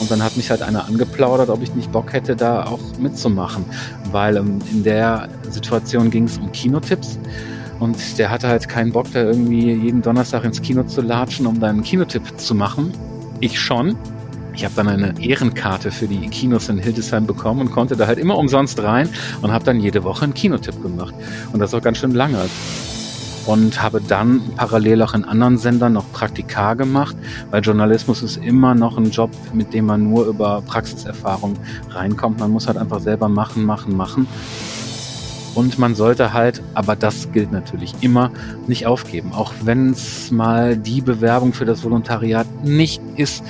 Und dann hat mich halt einer angeplaudert, ob ich nicht Bock hätte, da auch mitzumachen. Weil ähm, in der Situation ging es um Kinotipps. Und der hatte halt keinen Bock, da irgendwie jeden Donnerstag ins Kino zu latschen, um da einen Kinotipp zu machen. Ich schon. Ich habe dann eine Ehrenkarte für die Kinos in Hildesheim bekommen und konnte da halt immer umsonst rein und habe dann jede Woche einen Kinotipp gemacht. Und das auch ganz schön lange. Und habe dann parallel auch in anderen Sendern noch Praktika gemacht, weil Journalismus ist immer noch ein Job, mit dem man nur über Praxiserfahrung reinkommt. Man muss halt einfach selber machen, machen, machen. Und man sollte halt, aber das gilt natürlich immer, nicht aufgeben. Auch wenn es mal die Bewerbung für das Volontariat nicht ist,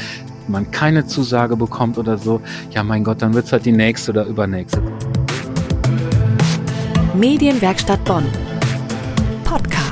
man keine Zusage bekommt oder so, ja mein Gott, dann wird es halt die nächste oder übernächste. Medienwerkstatt Bonn. Podcast.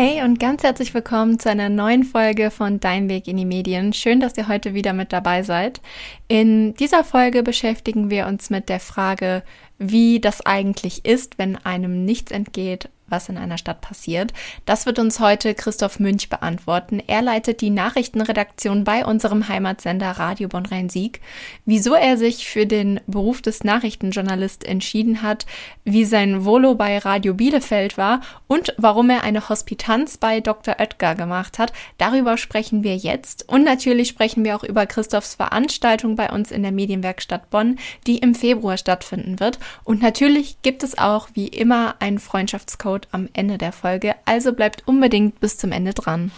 Hey und ganz herzlich willkommen zu einer neuen Folge von Dein Weg in die Medien. Schön, dass ihr heute wieder mit dabei seid. In dieser Folge beschäftigen wir uns mit der Frage, wie das eigentlich ist, wenn einem nichts entgeht was in einer Stadt passiert. Das wird uns heute Christoph Münch beantworten. Er leitet die Nachrichtenredaktion bei unserem Heimatsender Radio Bonn-Rhein-Sieg. Wieso er sich für den Beruf des Nachrichtenjournalist entschieden hat, wie sein Volo bei Radio Bielefeld war und warum er eine Hospitanz bei Dr. Oetker gemacht hat, darüber sprechen wir jetzt. Und natürlich sprechen wir auch über Christophs Veranstaltung bei uns in der Medienwerkstatt Bonn, die im Februar stattfinden wird. Und natürlich gibt es auch wie immer einen Freundschaftscode Code am Ende der Folge, also bleibt unbedingt bis zum Ende dran.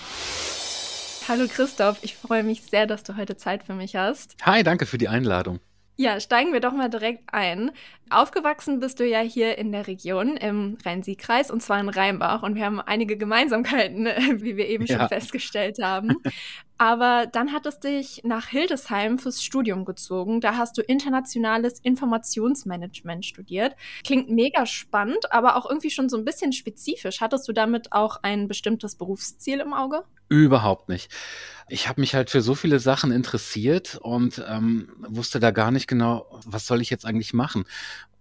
Hallo Christoph, ich freue mich sehr, dass du heute Zeit für mich hast. Hi, danke für die Einladung. Ja, steigen wir doch mal direkt ein. Aufgewachsen bist du ja hier in der Region im Rhein-Sieg-Kreis und zwar in Rheinbach und wir haben einige Gemeinsamkeiten, wie wir eben ja. schon festgestellt haben. Aber dann hat es dich nach Hildesheim fürs Studium gezogen. Da hast du internationales Informationsmanagement studiert. Klingt mega spannend, aber auch irgendwie schon so ein bisschen spezifisch. Hattest du damit auch ein bestimmtes Berufsziel im Auge? Überhaupt nicht. Ich habe mich halt für so viele Sachen interessiert und ähm, wusste da gar nicht genau, was soll ich jetzt eigentlich machen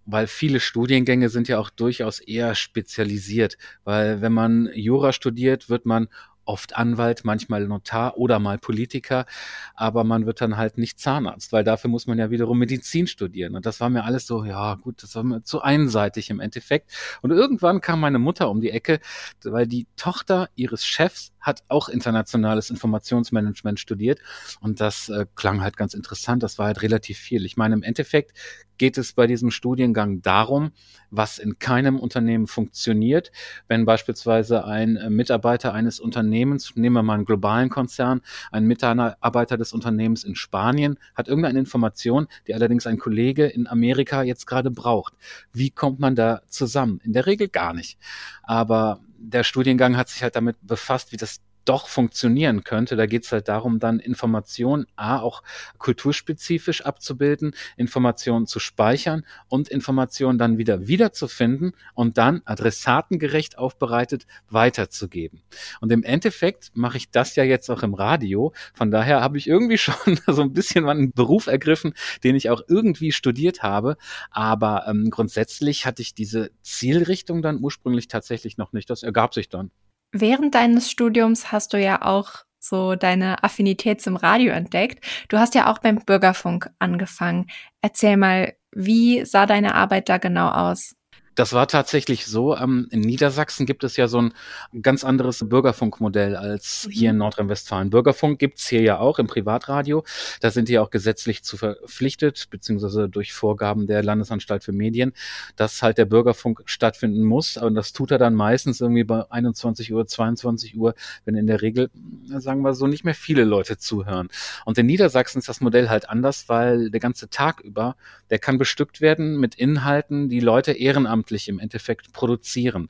weil viele Studiengänge sind ja auch durchaus eher spezialisiert, weil wenn man Jura studiert, wird man oft Anwalt, manchmal Notar oder mal Politiker, aber man wird dann halt nicht Zahnarzt, weil dafür muss man ja wiederum Medizin studieren. Und das war mir alles so, ja gut, das war mir zu einseitig im Endeffekt. Und irgendwann kam meine Mutter um die Ecke, weil die Tochter ihres Chefs hat auch internationales Informationsmanagement studiert und das äh, klang halt ganz interessant. Das war halt relativ viel. Ich meine, im Endeffekt geht es bei diesem Studiengang darum, was in keinem Unternehmen funktioniert. Wenn beispielsweise ein äh, Mitarbeiter eines Unternehmens, nehmen wir mal einen globalen Konzern, ein Mitarbeiter des Unternehmens in Spanien hat irgendeine Information, die allerdings ein Kollege in Amerika jetzt gerade braucht. Wie kommt man da zusammen? In der Regel gar nicht. Aber der Studiengang hat sich halt damit befasst, wie das doch funktionieren könnte. Da geht es halt darum, dann Informationen A auch kulturspezifisch abzubilden, Informationen zu speichern und Informationen dann wieder wiederzufinden und dann adressatengerecht aufbereitet weiterzugeben. Und im Endeffekt mache ich das ja jetzt auch im Radio. Von daher habe ich irgendwie schon so ein bisschen einen Beruf ergriffen, den ich auch irgendwie studiert habe. Aber ähm, grundsätzlich hatte ich diese Zielrichtung dann ursprünglich tatsächlich noch nicht. Das ergab sich dann. Während deines Studiums hast du ja auch so deine Affinität zum Radio entdeckt. Du hast ja auch beim Bürgerfunk angefangen. Erzähl mal, wie sah deine Arbeit da genau aus? Das war tatsächlich so. Ähm, in Niedersachsen gibt es ja so ein ganz anderes Bürgerfunkmodell als hier in mhm. Nordrhein-Westfalen. Bürgerfunk gibt's hier ja auch im Privatradio. Da sind die auch gesetzlich zu verpflichtet, beziehungsweise durch Vorgaben der Landesanstalt für Medien, dass halt der Bürgerfunk stattfinden muss. Und das tut er dann meistens irgendwie bei 21 Uhr, 22 Uhr, wenn in der Regel, sagen wir so, nicht mehr viele Leute zuhören. Und in Niedersachsen ist das Modell halt anders, weil der ganze Tag über, der kann bestückt werden mit Inhalten, die Leute ehrenamtlich ehrenamtlich im Endeffekt produzieren.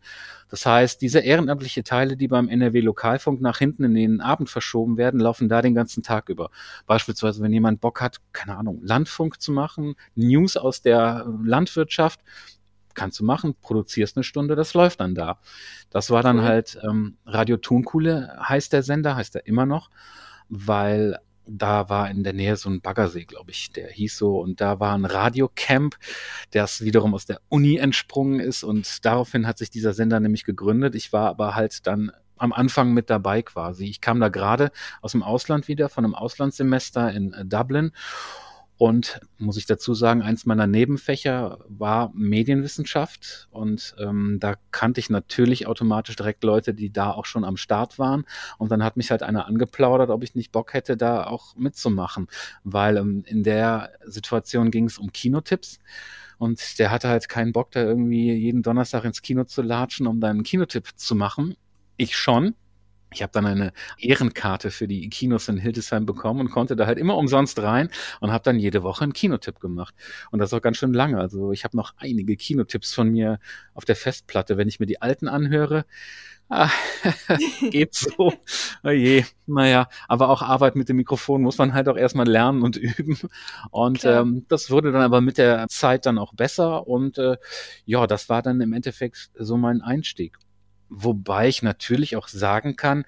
Das heißt, diese ehrenamtliche Teile, die beim NRW Lokalfunk nach hinten in den Abend verschoben werden, laufen da den ganzen Tag über. Beispielsweise, wenn jemand Bock hat, keine Ahnung, Landfunk zu machen, News aus der Landwirtschaft, kannst du machen, produzierst eine Stunde, das läuft dann da. Das war dann cool. halt ähm, Radio Tonkuhle heißt der Sender, heißt er immer noch, weil da war in der Nähe so ein Baggersee, glaube ich, der hieß so. Und da war ein Radiocamp, das wiederum aus der Uni entsprungen ist. Und daraufhin hat sich dieser Sender nämlich gegründet. Ich war aber halt dann am Anfang mit dabei quasi. Ich kam da gerade aus dem Ausland wieder, von einem Auslandssemester in äh, Dublin und muss ich dazu sagen, eins meiner Nebenfächer war Medienwissenschaft. Und ähm, da kannte ich natürlich automatisch direkt Leute, die da auch schon am Start waren. Und dann hat mich halt einer angeplaudert, ob ich nicht Bock hätte, da auch mitzumachen. Weil ähm, in der Situation ging es um Kinotipps. Und der hatte halt keinen Bock, da irgendwie jeden Donnerstag ins Kino zu latschen, um dann einen Kinotipp zu machen. Ich schon. Ich habe dann eine Ehrenkarte für die Kinos in Hildesheim bekommen und konnte da halt immer umsonst rein und habe dann jede Woche einen Kinotipp gemacht. Und das auch ganz schön lange. Also ich habe noch einige Kinotipps von mir auf der Festplatte. Wenn ich mir die alten anhöre, ah, geht so. Oh je, naja, aber auch Arbeit mit dem Mikrofon muss man halt auch erstmal lernen und üben. Und ähm, das wurde dann aber mit der Zeit dann auch besser. Und äh, ja, das war dann im Endeffekt so mein Einstieg. Wobei ich natürlich auch sagen kann,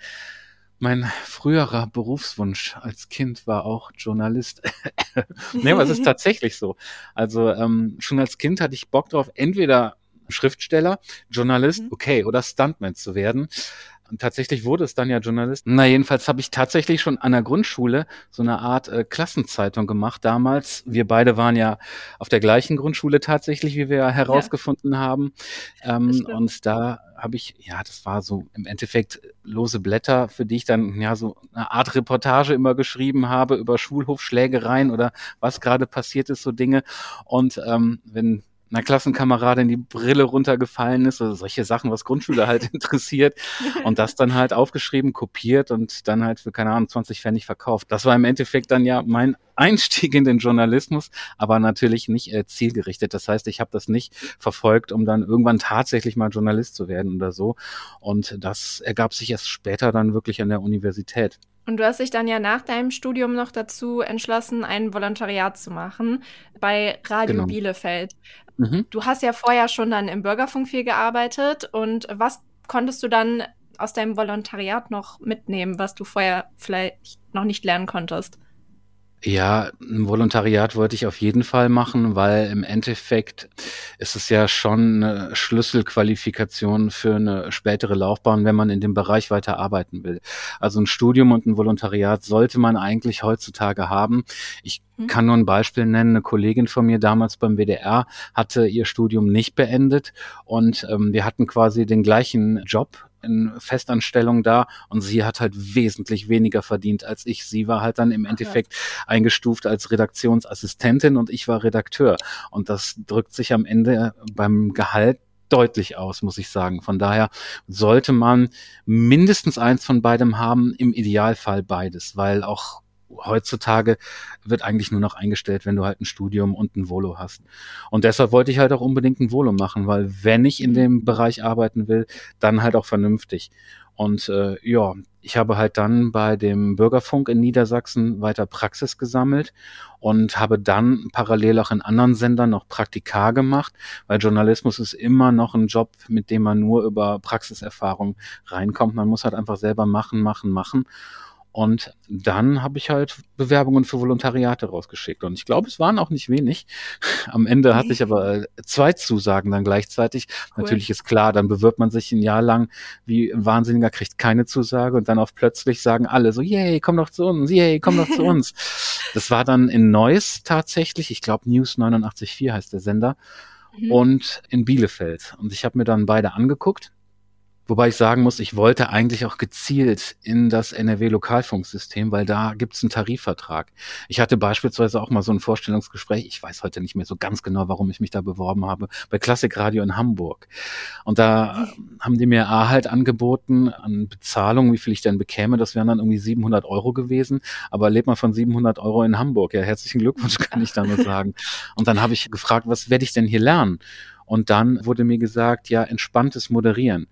mein früherer Berufswunsch als Kind war auch Journalist. nee, aber es ist tatsächlich so. Also ähm, schon als Kind hatte ich Bock drauf, entweder Schriftsteller, Journalist, mhm. okay, oder Stuntman zu werden. Und tatsächlich wurde es dann ja Journalist. Na, jedenfalls habe ich tatsächlich schon an der Grundschule so eine Art äh, Klassenzeitung gemacht damals. Wir beide waren ja auf der gleichen Grundschule tatsächlich, wie wir ja herausgefunden ja. haben. Ähm, und da habe ich, ja, das war so im Endeffekt lose Blätter, für die ich dann ja so eine Art Reportage immer geschrieben habe über Schulhofschlägereien oder was gerade passiert ist, so Dinge. Und ähm, wenn einer Klassenkameradin die Brille runtergefallen ist oder solche Sachen, was Grundschüler halt interessiert und das dann halt aufgeschrieben, kopiert und dann halt für, keine Ahnung, 20 Pfennig verkauft. Das war im Endeffekt dann ja mein Einstieg in den Journalismus, aber natürlich nicht äh, zielgerichtet. Das heißt, ich habe das nicht verfolgt, um dann irgendwann tatsächlich mal Journalist zu werden oder so. Und das ergab sich erst später dann wirklich an der Universität. Und du hast dich dann ja nach deinem Studium noch dazu entschlossen, ein Volontariat zu machen bei Radio genau. Bielefeld. Mhm. Du hast ja vorher schon dann im Bürgerfunk viel gearbeitet und was konntest du dann aus deinem Volontariat noch mitnehmen, was du vorher vielleicht noch nicht lernen konntest? Ja, ein Volontariat wollte ich auf jeden Fall machen, weil im Endeffekt ist es ja schon eine Schlüsselqualifikation für eine spätere Laufbahn, wenn man in dem Bereich weiter arbeiten will. Also ein Studium und ein Volontariat sollte man eigentlich heutzutage haben. Ich mhm. kann nur ein Beispiel nennen. Eine Kollegin von mir damals beim WDR hatte ihr Studium nicht beendet und ähm, wir hatten quasi den gleichen Job in Festanstellung da und sie hat halt wesentlich weniger verdient als ich. Sie war halt dann im Endeffekt eingestuft als Redaktionsassistentin und ich war Redakteur. Und das drückt sich am Ende beim Gehalt deutlich aus, muss ich sagen. Von daher sollte man mindestens eins von beidem haben, im Idealfall beides, weil auch heutzutage wird eigentlich nur noch eingestellt, wenn du halt ein Studium und ein Volo hast. Und deshalb wollte ich halt auch unbedingt ein Volo machen, weil wenn ich in mhm. dem Bereich arbeiten will, dann halt auch vernünftig. Und äh, ja, ich habe halt dann bei dem Bürgerfunk in Niedersachsen weiter Praxis gesammelt und habe dann parallel auch in anderen Sendern noch Praktika gemacht, weil Journalismus ist immer noch ein Job, mit dem man nur über Praxiserfahrung reinkommt. Man muss halt einfach selber machen, machen, machen. Und dann habe ich halt Bewerbungen für Volontariate rausgeschickt. Und ich glaube, es waren auch nicht wenig. Am Ende hatte ich aber äh, zwei Zusagen dann gleichzeitig. Cool. Natürlich ist klar, dann bewirbt man sich ein Jahr lang wie ein Wahnsinniger, kriegt keine Zusage und dann auf plötzlich sagen alle so, yay, komm doch zu uns, yay, komm doch zu uns. Das war dann in Neuss tatsächlich. Ich glaube, News 89.4 heißt der Sender. Mhm. Und in Bielefeld. Und ich habe mir dann beide angeguckt Wobei ich sagen muss, ich wollte eigentlich auch gezielt in das NRW-Lokalfunksystem, weil da gibt's einen Tarifvertrag. Ich hatte beispielsweise auch mal so ein Vorstellungsgespräch, ich weiß heute nicht mehr so ganz genau, warum ich mich da beworben habe, bei Klassikradio in Hamburg. Und da haben die mir A halt angeboten an Bezahlung, wie viel ich denn bekäme. Das wären dann irgendwie 700 Euro gewesen. Aber lebt man von 700 Euro in Hamburg? Ja, herzlichen Glückwunsch, kann ich damit sagen. Und dann habe ich gefragt, was werde ich denn hier lernen? Und dann wurde mir gesagt, ja, entspanntes Moderieren.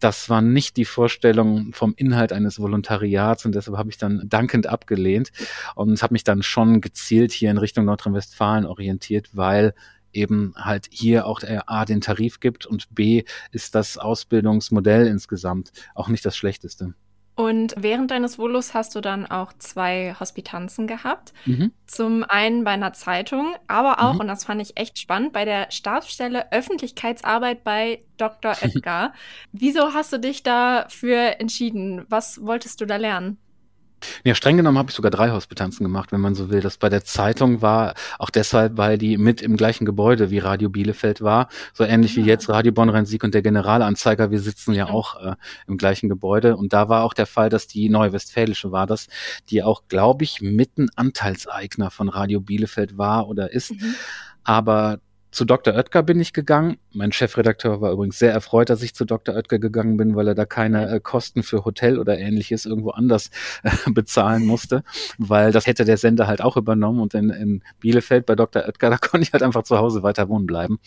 Das war nicht die Vorstellung vom Inhalt eines Volontariats und deshalb habe ich dann dankend abgelehnt und habe mich dann schon gezielt hier in Richtung Nordrhein-Westfalen orientiert, weil eben halt hier auch A den Tarif gibt und B ist das Ausbildungsmodell insgesamt auch nicht das schlechteste. Und während deines Volus hast du dann auch zwei Hospitanzen gehabt. Mhm. Zum einen bei einer Zeitung, aber auch, mhm. und das fand ich echt spannend, bei der Stabsstelle Öffentlichkeitsarbeit bei Dr. Edgar. Wieso hast du dich dafür entschieden? Was wolltest du da lernen? Ja, streng genommen habe ich sogar drei Hospitanzen gemacht, wenn man so will. Das bei der Zeitung war auch deshalb, weil die mit im gleichen Gebäude wie Radio Bielefeld war. So ähnlich ja. wie jetzt Radio Bonn-Rhein-Sieg und der Generalanzeiger. Wir sitzen ja auch äh, im gleichen Gebäude. Und da war auch der Fall, dass die Neue Westfälische war das, die auch, glaube ich, mitten Anteilseigner von Radio Bielefeld war oder ist. Mhm. Aber zu Dr. Oetker bin ich gegangen. Mein Chefredakteur war übrigens sehr erfreut, dass ich zu Dr. Oetker gegangen bin, weil er da keine äh, Kosten für Hotel oder ähnliches irgendwo anders äh, bezahlen musste, weil das hätte der Sender halt auch übernommen und in, in Bielefeld bei Dr. Oetker, da konnte ich halt einfach zu Hause weiter wohnen bleiben.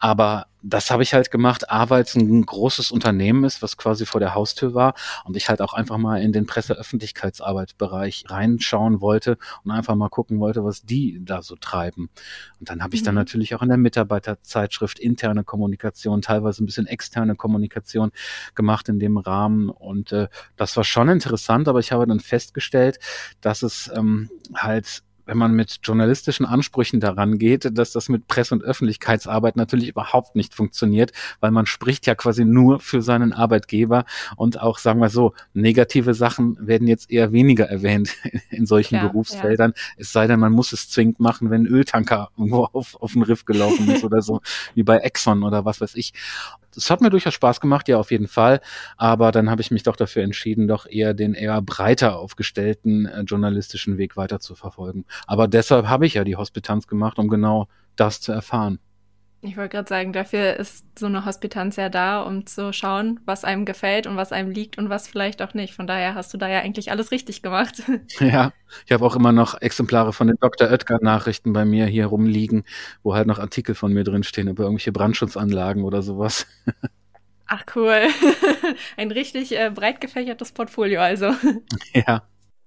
Aber das habe ich halt gemacht, A, weil es ein großes Unternehmen ist, was quasi vor der Haustür war und ich halt auch einfach mal in den Presseöffentlichkeitsarbeitsbereich reinschauen wollte und einfach mal gucken wollte, was die da so treiben. Und dann habe ich mhm. dann natürlich auch in der Mitarbeiterzeitschrift interne Kommunikation, teilweise ein bisschen externe Kommunikation gemacht in dem Rahmen und äh, das war schon interessant, aber ich habe dann festgestellt, dass es ähm, halt wenn man mit journalistischen Ansprüchen daran geht, dass das mit Presse- und Öffentlichkeitsarbeit natürlich überhaupt nicht funktioniert, weil man spricht ja quasi nur für seinen Arbeitgeber und auch, sagen wir so, negative Sachen werden jetzt eher weniger erwähnt in solchen ja, Berufsfeldern. Ja. Es sei denn, man muss es zwingend machen, wenn ein Öltanker irgendwo auf, auf den Riff gelaufen ist oder so, wie bei Exxon oder was weiß ich. Das hat mir durchaus Spaß gemacht, ja, auf jeden Fall. Aber dann habe ich mich doch dafür entschieden, doch eher den eher breiter aufgestellten äh, journalistischen Weg weiter zu verfolgen. Aber deshalb habe ich ja die Hospitanz gemacht, um genau das zu erfahren. Ich wollte gerade sagen, dafür ist so eine Hospitanz ja da, um zu schauen, was einem gefällt und was einem liegt und was vielleicht auch nicht. Von daher hast du da ja eigentlich alles richtig gemacht. Ja, ich habe auch immer noch Exemplare von den Dr. Oetker-Nachrichten bei mir hier rumliegen, wo halt noch Artikel von mir drinstehen über irgendwelche Brandschutzanlagen oder sowas. Ach cool. Ein richtig äh, breit gefächertes Portfolio also. Ja.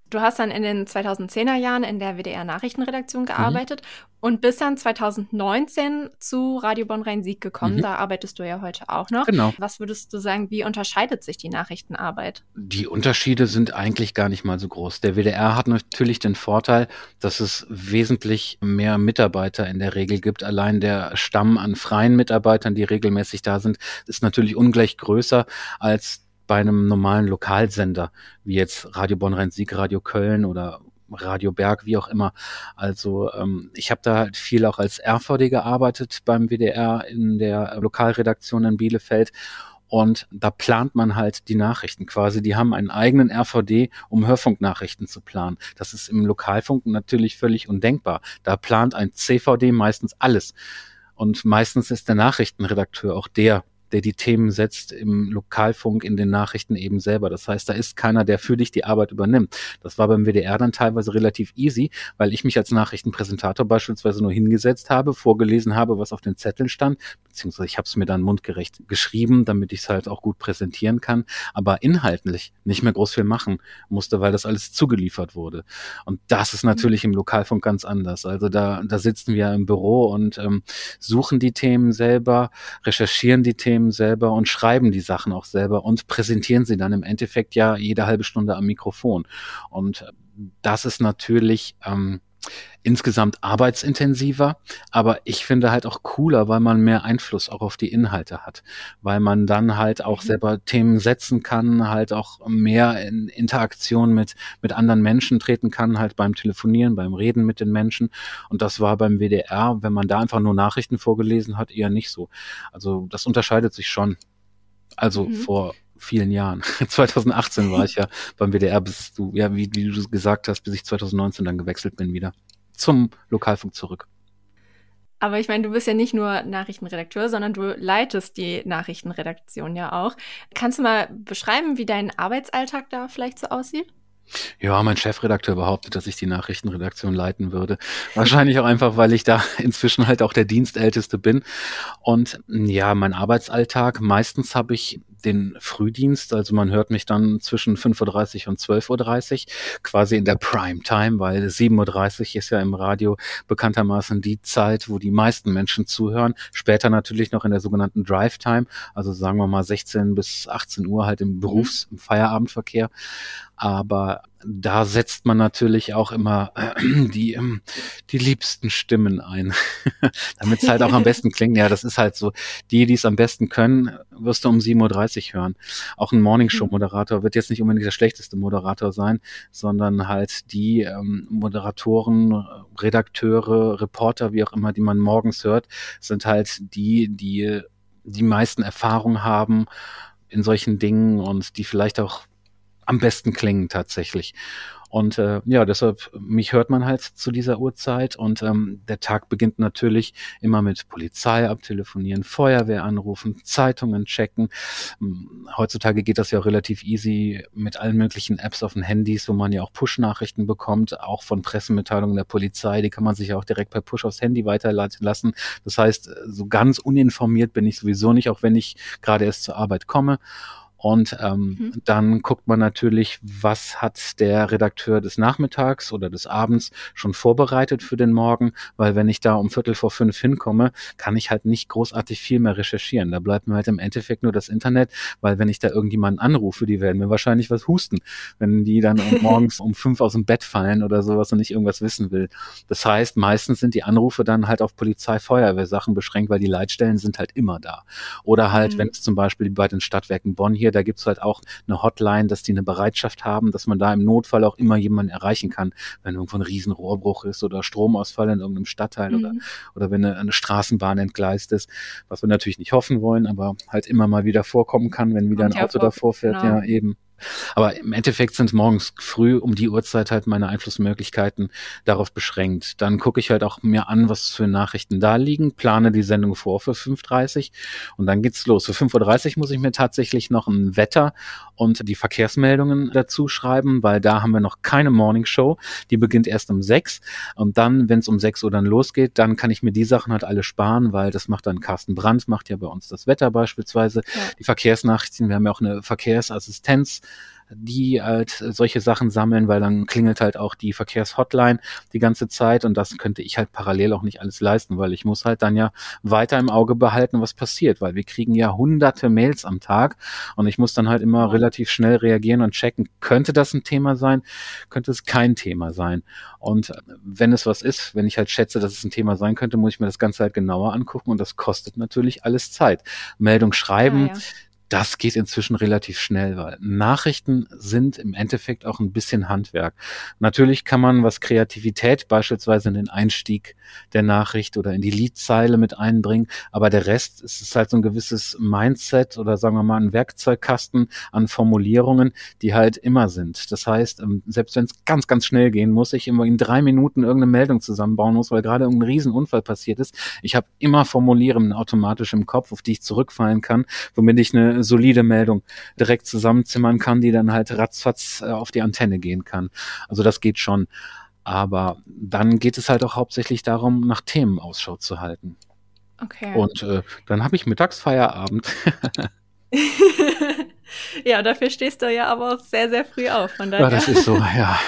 Du hast dann in den 2010er Jahren in der WDR Nachrichtenredaktion mhm. gearbeitet mhm. und bist dann 2019 zu Radio Bonn Rhein-Sieg gekommen. Mhm. Da arbeitest du ja heute auch noch. Genau. Was würdest du sagen, wie unterscheidet sich die Nachrichtenarbeit? Die Unterschiede sind eigentlich gar nicht mal so groß. Der WDR hat natürlich den Vorteil, dass es wesentlich mehr Mitarbeiter in der Regel gibt. Allein der Stamm an freien Mitarbeitern, die regelmäßig da sind, ist natürlich ungleich größer als bei einem normalen Lokalsender, wie jetzt Radio Bonn-Rhein-Sieg, Radio Köln oder Radio Berg, wie auch immer. Also ähm, ich habe da halt viel auch als RVD gearbeitet beim WDR in der Lokalredaktion in Bielefeld. Und da plant man halt die Nachrichten quasi. Die haben einen eigenen RVD, um Hörfunknachrichten zu planen. Das ist im Lokalfunk natürlich völlig undenkbar. Da plant ein CVD meistens alles. Und meistens ist der Nachrichtenredakteur auch der, der die Themen setzt im Lokalfunk, in den Nachrichten eben selber. Das heißt, da ist keiner, der für dich die Arbeit übernimmt. Das war beim WDR dann teilweise relativ easy, weil ich mich als Nachrichtenpräsentator beispielsweise nur hingesetzt habe, vorgelesen habe, was auf den Zetteln stand, beziehungsweise ich habe es mir dann mundgerecht geschrieben, damit ich es halt auch gut präsentieren kann, aber inhaltlich nicht mehr groß viel machen musste, weil das alles zugeliefert wurde. Und das ist natürlich im Lokalfunk ganz anders. Also da, da sitzen wir im Büro und ähm, suchen die Themen selber, recherchieren die Themen, selber und schreiben die Sachen auch selber und präsentieren sie dann im Endeffekt ja jede halbe Stunde am Mikrofon. Und das ist natürlich ähm, insgesamt arbeitsintensiver, aber ich finde halt auch cooler, weil man mehr Einfluss auch auf die Inhalte hat, weil man dann halt auch mhm. selber Themen setzen kann, halt auch mehr in Interaktion mit, mit anderen Menschen treten kann, halt beim Telefonieren, beim Reden mit den Menschen. Und das war beim WDR, wenn man da einfach nur Nachrichten vorgelesen hat, eher nicht so. Also das unterscheidet sich schon. Also mhm. vor vielen Jahren. 2018 war ich ja beim WDR, bis du, ja, wie, wie du gesagt hast, bis ich 2019 dann gewechselt bin wieder zum Lokalfunk zurück. Aber ich meine, du bist ja nicht nur Nachrichtenredakteur, sondern du leitest die Nachrichtenredaktion ja auch. Kannst du mal beschreiben, wie dein Arbeitsalltag da vielleicht so aussieht? Ja, mein Chefredakteur behauptet, dass ich die Nachrichtenredaktion leiten würde. Wahrscheinlich auch einfach, weil ich da inzwischen halt auch der Dienstälteste bin. Und ja, mein Arbeitsalltag, meistens habe ich den Frühdienst, also man hört mich dann zwischen 5.30 Uhr und 12.30 Uhr, quasi in der Primetime, weil 7.30 Uhr ist ja im Radio bekanntermaßen die Zeit, wo die meisten Menschen zuhören. Später natürlich noch in der sogenannten Drive-Time, also sagen wir mal 16 bis 18 Uhr halt im Berufs-, im Feierabendverkehr. Aber da setzt man natürlich auch immer äh, die, ähm, die liebsten Stimmen ein, damit es halt auch am besten klingt. Ja, das ist halt so. Die, die es am besten können, wirst du um 7.30 Uhr hören. Auch ein Morningshow-Moderator wird jetzt nicht unbedingt der schlechteste Moderator sein, sondern halt die ähm, Moderatoren, Redakteure, Reporter, wie auch immer, die man morgens hört, sind halt die, die die meisten Erfahrungen haben in solchen Dingen und die vielleicht auch am besten klingen tatsächlich. Und äh, ja, deshalb, mich hört man halt zu dieser Uhrzeit und ähm, der Tag beginnt natürlich immer mit Polizei abtelefonieren, Feuerwehr anrufen, Zeitungen checken. Hm, heutzutage geht das ja auch relativ easy mit allen möglichen Apps auf den Handys, wo man ja auch Push-Nachrichten bekommt, auch von Pressemitteilungen der Polizei, die kann man sich ja auch direkt per Push aufs Handy weiterleiten lassen. Das heißt, so ganz uninformiert bin ich sowieso nicht, auch wenn ich gerade erst zur Arbeit komme. Und ähm, mhm. dann guckt man natürlich, was hat der Redakteur des Nachmittags oder des Abends schon vorbereitet für den Morgen, weil wenn ich da um Viertel vor fünf hinkomme, kann ich halt nicht großartig viel mehr recherchieren. Da bleibt mir halt im Endeffekt nur das Internet, weil wenn ich da irgendjemanden anrufe, die werden mir wahrscheinlich was husten, wenn die dann morgens um fünf aus dem Bett fallen oder sowas und ich irgendwas wissen will. Das heißt, meistens sind die Anrufe dann halt auf Polizei, Feuerwehr Sachen beschränkt, weil die Leitstellen sind halt immer da. Oder halt, mhm. wenn es zum Beispiel bei den Stadtwerken Bonn hier hier, da gibt's halt auch eine Hotline, dass die eine Bereitschaft haben, dass man da im Notfall auch immer jemanden erreichen kann, wenn irgendwo ein Riesenrohrbruch ist oder Stromausfall in irgendeinem Stadtteil mhm. oder, oder wenn eine, eine Straßenbahn entgleist ist, was wir natürlich nicht hoffen wollen, aber halt immer mal wieder vorkommen kann, wenn wieder Kommt ein Auto davor fährt, genau. ja eben. Aber im Endeffekt sind morgens früh um die Uhrzeit halt meine Einflussmöglichkeiten darauf beschränkt. Dann gucke ich halt auch mir an, was für Nachrichten da liegen, plane die Sendung vor für 5.30 und dann geht's los. Für 5.30 Uhr muss ich mir tatsächlich noch ein Wetter und die Verkehrsmeldungen dazu schreiben, weil da haben wir noch keine Morning Show. Die beginnt erst um 6 und dann, wenn es um 6 Uhr dann losgeht, dann kann ich mir die Sachen halt alle sparen, weil das macht dann Carsten Brandt, macht ja bei uns das Wetter beispielsweise. Ja. Die Verkehrsnachrichten, wir haben ja auch eine Verkehrsassistenz die halt solche Sachen sammeln, weil dann klingelt halt auch die Verkehrshotline die ganze Zeit und das könnte ich halt parallel auch nicht alles leisten, weil ich muss halt dann ja weiter im Auge behalten, was passiert, weil wir kriegen ja hunderte Mails am Tag und ich muss dann halt immer relativ schnell reagieren und checken, könnte das ein Thema sein, könnte es kein Thema sein. Und wenn es was ist, wenn ich halt schätze, dass es ein Thema sein könnte, muss ich mir das Ganze halt genauer angucken und das kostet natürlich alles Zeit. Meldung schreiben, ja, ja das geht inzwischen relativ schnell, weil Nachrichten sind im Endeffekt auch ein bisschen Handwerk. Natürlich kann man was Kreativität beispielsweise in den Einstieg der Nachricht oder in die Liedzeile mit einbringen, aber der Rest ist halt so ein gewisses Mindset oder sagen wir mal ein Werkzeugkasten an Formulierungen, die halt immer sind. Das heißt, ähm, selbst wenn es ganz, ganz schnell gehen muss, ich immer in drei Minuten irgendeine Meldung zusammenbauen muss, weil gerade irgendein Riesenunfall passiert ist, ich habe immer Formulierungen automatisch im Kopf, auf die ich zurückfallen kann, womit ich eine solide Meldung direkt zusammenzimmern kann, die dann halt ratzfatz äh, auf die Antenne gehen kann. Also das geht schon. Aber dann geht es halt auch hauptsächlich darum, nach Themen Ausschau zu halten. Okay. Und äh, dann habe ich Mittagsfeierabend. ja, dafür stehst du ja aber auch sehr, sehr früh auf. Von daher. Ja, das ist so, ja.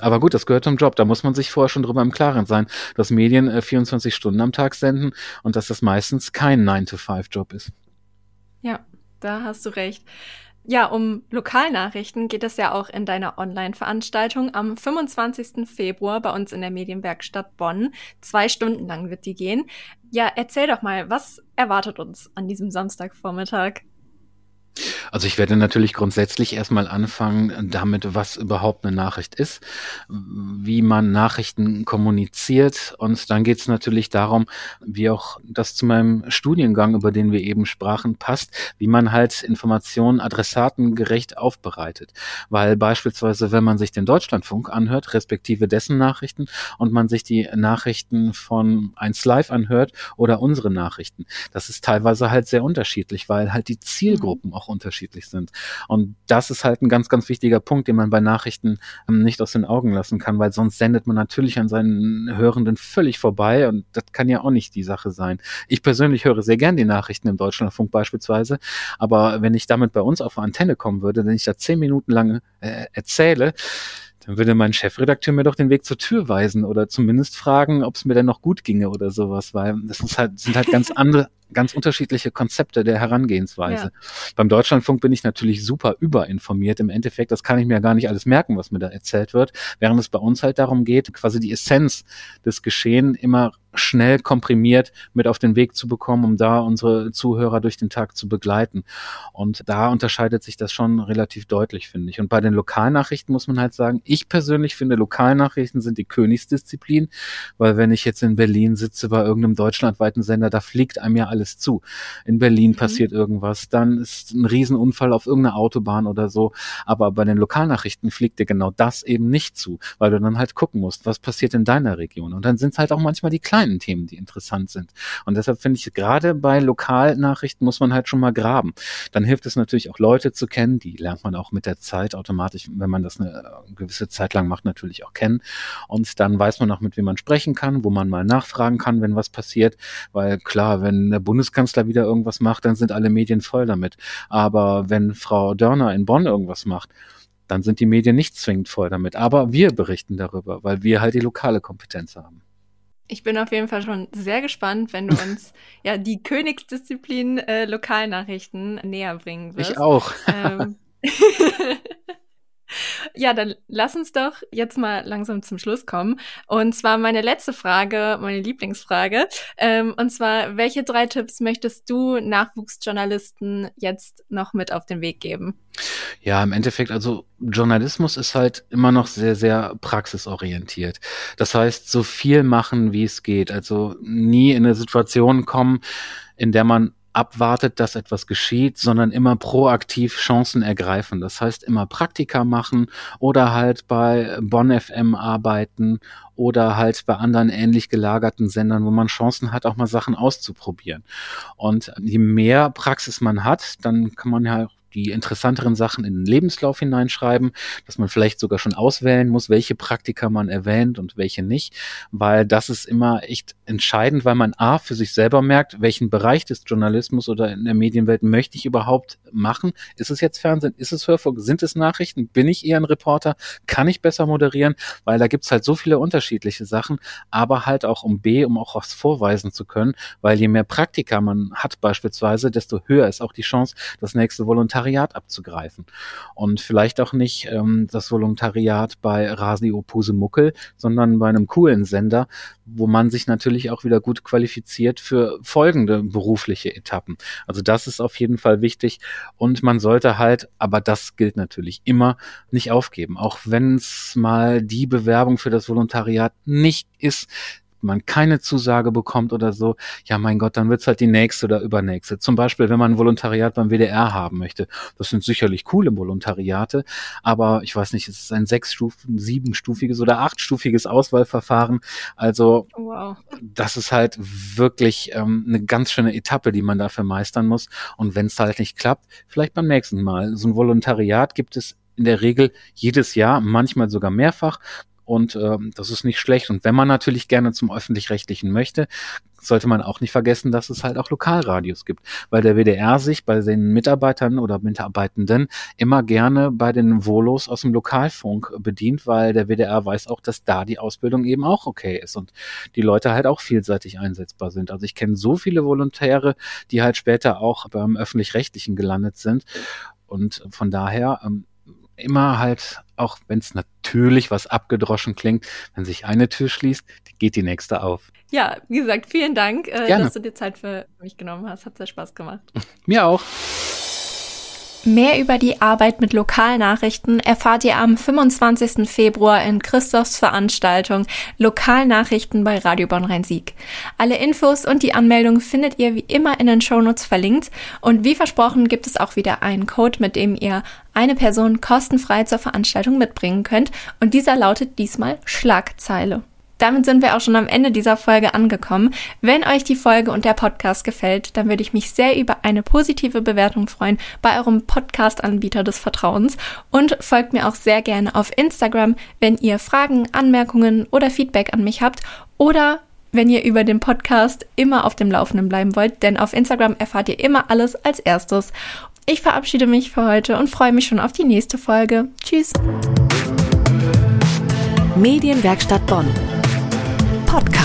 Aber gut, das gehört zum Job. Da muss man sich vorher schon drüber im Klaren sein, dass Medien äh, 24 Stunden am Tag senden und dass das meistens kein 9-to-5-Job ist. Da hast du recht. Ja, um Lokalnachrichten geht es ja auch in deiner Online-Veranstaltung am 25. Februar bei uns in der Medienwerkstatt Bonn. Zwei Stunden lang wird die gehen. Ja, erzähl doch mal, was erwartet uns an diesem Samstagvormittag? Also ich werde natürlich grundsätzlich erstmal anfangen damit, was überhaupt eine Nachricht ist, wie man Nachrichten kommuniziert und dann geht es natürlich darum, wie auch das zu meinem Studiengang, über den wir eben sprachen, passt, wie man halt Informationen adressatengerecht aufbereitet. Weil beispielsweise, wenn man sich den Deutschlandfunk anhört, respektive dessen Nachrichten und man sich die Nachrichten von 1 Live anhört oder unsere Nachrichten, das ist teilweise halt sehr unterschiedlich, weil halt die Zielgruppen auch auch unterschiedlich sind. Und das ist halt ein ganz, ganz wichtiger Punkt, den man bei Nachrichten ähm, nicht aus den Augen lassen kann, weil sonst sendet man natürlich an seinen Hörenden völlig vorbei und das kann ja auch nicht die Sache sein. Ich persönlich höre sehr gern die Nachrichten im Deutschlandfunk beispielsweise, aber wenn ich damit bei uns auf eine Antenne kommen würde, wenn ich da zehn Minuten lang äh, erzähle, dann würde mein Chefredakteur mir doch den Weg zur Tür weisen oder zumindest fragen, ob es mir denn noch gut ginge oder sowas, weil das halt, sind halt ganz andere, ganz unterschiedliche Konzepte der Herangehensweise. Ja. Beim Deutschlandfunk bin ich natürlich super überinformiert. Im Endeffekt, das kann ich mir gar nicht alles merken, was mir da erzählt wird, während es bei uns halt darum geht, quasi die Essenz des Geschehen immer schnell komprimiert mit auf den Weg zu bekommen, um da unsere Zuhörer durch den Tag zu begleiten. Und da unterscheidet sich das schon relativ deutlich, finde ich. Und bei den Lokalnachrichten muss man halt sagen, ich persönlich finde, Lokalnachrichten sind die Königsdisziplin, weil wenn ich jetzt in Berlin sitze bei irgendeinem deutschlandweiten Sender, da fliegt einem ja alles zu. In Berlin mhm. passiert irgendwas, dann ist ein Riesenunfall auf irgendeiner Autobahn oder so. Aber bei den Lokalnachrichten fliegt dir genau das eben nicht zu, weil du dann halt gucken musst, was passiert in deiner Region. Und dann sind es halt auch manchmal die kleinen Themen, die interessant sind. Und deshalb finde ich, gerade bei Lokalnachrichten muss man halt schon mal graben. Dann hilft es natürlich auch Leute zu kennen, die lernt man auch mit der Zeit automatisch, wenn man das eine gewisse Zeit lang macht, natürlich auch kennen. Und dann weiß man auch, mit wem man sprechen kann, wo man mal nachfragen kann, wenn was passiert. Weil klar, wenn der Bundeskanzler wieder irgendwas macht, dann sind alle Medien voll damit. Aber wenn Frau Dörner in Bonn irgendwas macht, dann sind die Medien nicht zwingend voll damit. Aber wir berichten darüber, weil wir halt die lokale Kompetenz haben. Ich bin auf jeden Fall schon sehr gespannt, wenn du uns ja die Königsdisziplin äh, Lokalnachrichten näher bringen wirst. Ich auch. Ähm, Ja, dann lass uns doch jetzt mal langsam zum Schluss kommen. Und zwar meine letzte Frage, meine Lieblingsfrage. Ähm, und zwar, welche drei Tipps möchtest du Nachwuchsjournalisten jetzt noch mit auf den Weg geben? Ja, im Endeffekt, also Journalismus ist halt immer noch sehr, sehr praxisorientiert. Das heißt, so viel machen, wie es geht. Also nie in eine Situation kommen, in der man abwartet, dass etwas geschieht, sondern immer proaktiv Chancen ergreifen. Das heißt, immer Praktika machen oder halt bei Bonn FM arbeiten oder halt bei anderen ähnlich gelagerten Sendern, wo man Chancen hat, auch mal Sachen auszuprobieren. Und je mehr Praxis man hat, dann kann man ja die interessanteren Sachen in den Lebenslauf hineinschreiben, dass man vielleicht sogar schon auswählen muss, welche Praktika man erwähnt und welche nicht, weil das ist immer echt entscheidend, weil man A für sich selber merkt, welchen Bereich des Journalismus oder in der Medienwelt möchte ich überhaupt machen. Ist es jetzt Fernsehen? Ist es Hörfunk? Sind es Nachrichten? Bin ich eher ein Reporter? Kann ich besser moderieren? Weil da gibt's halt so viele unterschiedliche Sachen, aber halt auch um B, um auch was vorweisen zu können, weil je mehr Praktika man hat beispielsweise, desto höher ist auch die Chance, das nächste Volontariat Volontariat abzugreifen. Und vielleicht auch nicht ähm, das Volontariat bei Radio Pusemuckel, sondern bei einem coolen Sender, wo man sich natürlich auch wieder gut qualifiziert für folgende berufliche Etappen. Also das ist auf jeden Fall wichtig und man sollte halt, aber das gilt natürlich immer, nicht aufgeben. Auch wenn es mal die Bewerbung für das Volontariat nicht ist, man keine Zusage bekommt oder so, ja mein Gott, dann wird's halt die nächste oder übernächste. Zum Beispiel, wenn man ein Volontariat beim WDR haben möchte. Das sind sicherlich coole Volontariate, aber ich weiß nicht, es ist ein sechsstufiges, siebenstufiges oder achtstufiges Auswahlverfahren. Also wow. das ist halt wirklich ähm, eine ganz schöne Etappe, die man dafür meistern muss. Und wenn es halt nicht klappt, vielleicht beim nächsten Mal. So ein Volontariat gibt es in der Regel jedes Jahr, manchmal sogar mehrfach. Und ähm, das ist nicht schlecht. Und wenn man natürlich gerne zum öffentlich-rechtlichen möchte, sollte man auch nicht vergessen, dass es halt auch Lokalradios gibt, weil der WDR sich bei den Mitarbeitern oder Mitarbeitenden immer gerne bei den Volos aus dem Lokalfunk bedient, weil der WDR weiß auch, dass da die Ausbildung eben auch okay ist und die Leute halt auch vielseitig einsetzbar sind. Also ich kenne so viele Volontäre, die halt später auch beim öffentlich-rechtlichen gelandet sind und von daher ähm, immer halt, auch wenn es natürlich was abgedroschen klingt, wenn sich eine Tür schließt, geht die nächste auf. Ja, wie gesagt, vielen Dank, äh, dass du dir Zeit für mich genommen hast. Hat sehr Spaß gemacht. Mir auch. Mehr über die Arbeit mit Lokalnachrichten erfahrt ihr am 25. Februar in Christophs Veranstaltung Lokalnachrichten bei Radio Bonn Rhein-Sieg. Alle Infos und die Anmeldung findet ihr wie immer in den Shownotes verlinkt und wie versprochen gibt es auch wieder einen Code, mit dem ihr eine Person kostenfrei zur Veranstaltung mitbringen könnt und dieser lautet diesmal Schlagzeile. Damit sind wir auch schon am Ende dieser Folge angekommen. Wenn euch die Folge und der Podcast gefällt, dann würde ich mich sehr über eine positive Bewertung freuen bei eurem Podcast-Anbieter des Vertrauens und folgt mir auch sehr gerne auf Instagram, wenn ihr Fragen, Anmerkungen oder Feedback an mich habt oder wenn ihr über den Podcast immer auf dem Laufenden bleiben wollt, denn auf Instagram erfahrt ihr immer alles als erstes. Ich verabschiede mich für heute und freue mich schon auf die nächste Folge. Tschüss. Medienwerkstatt Bonn Podcast.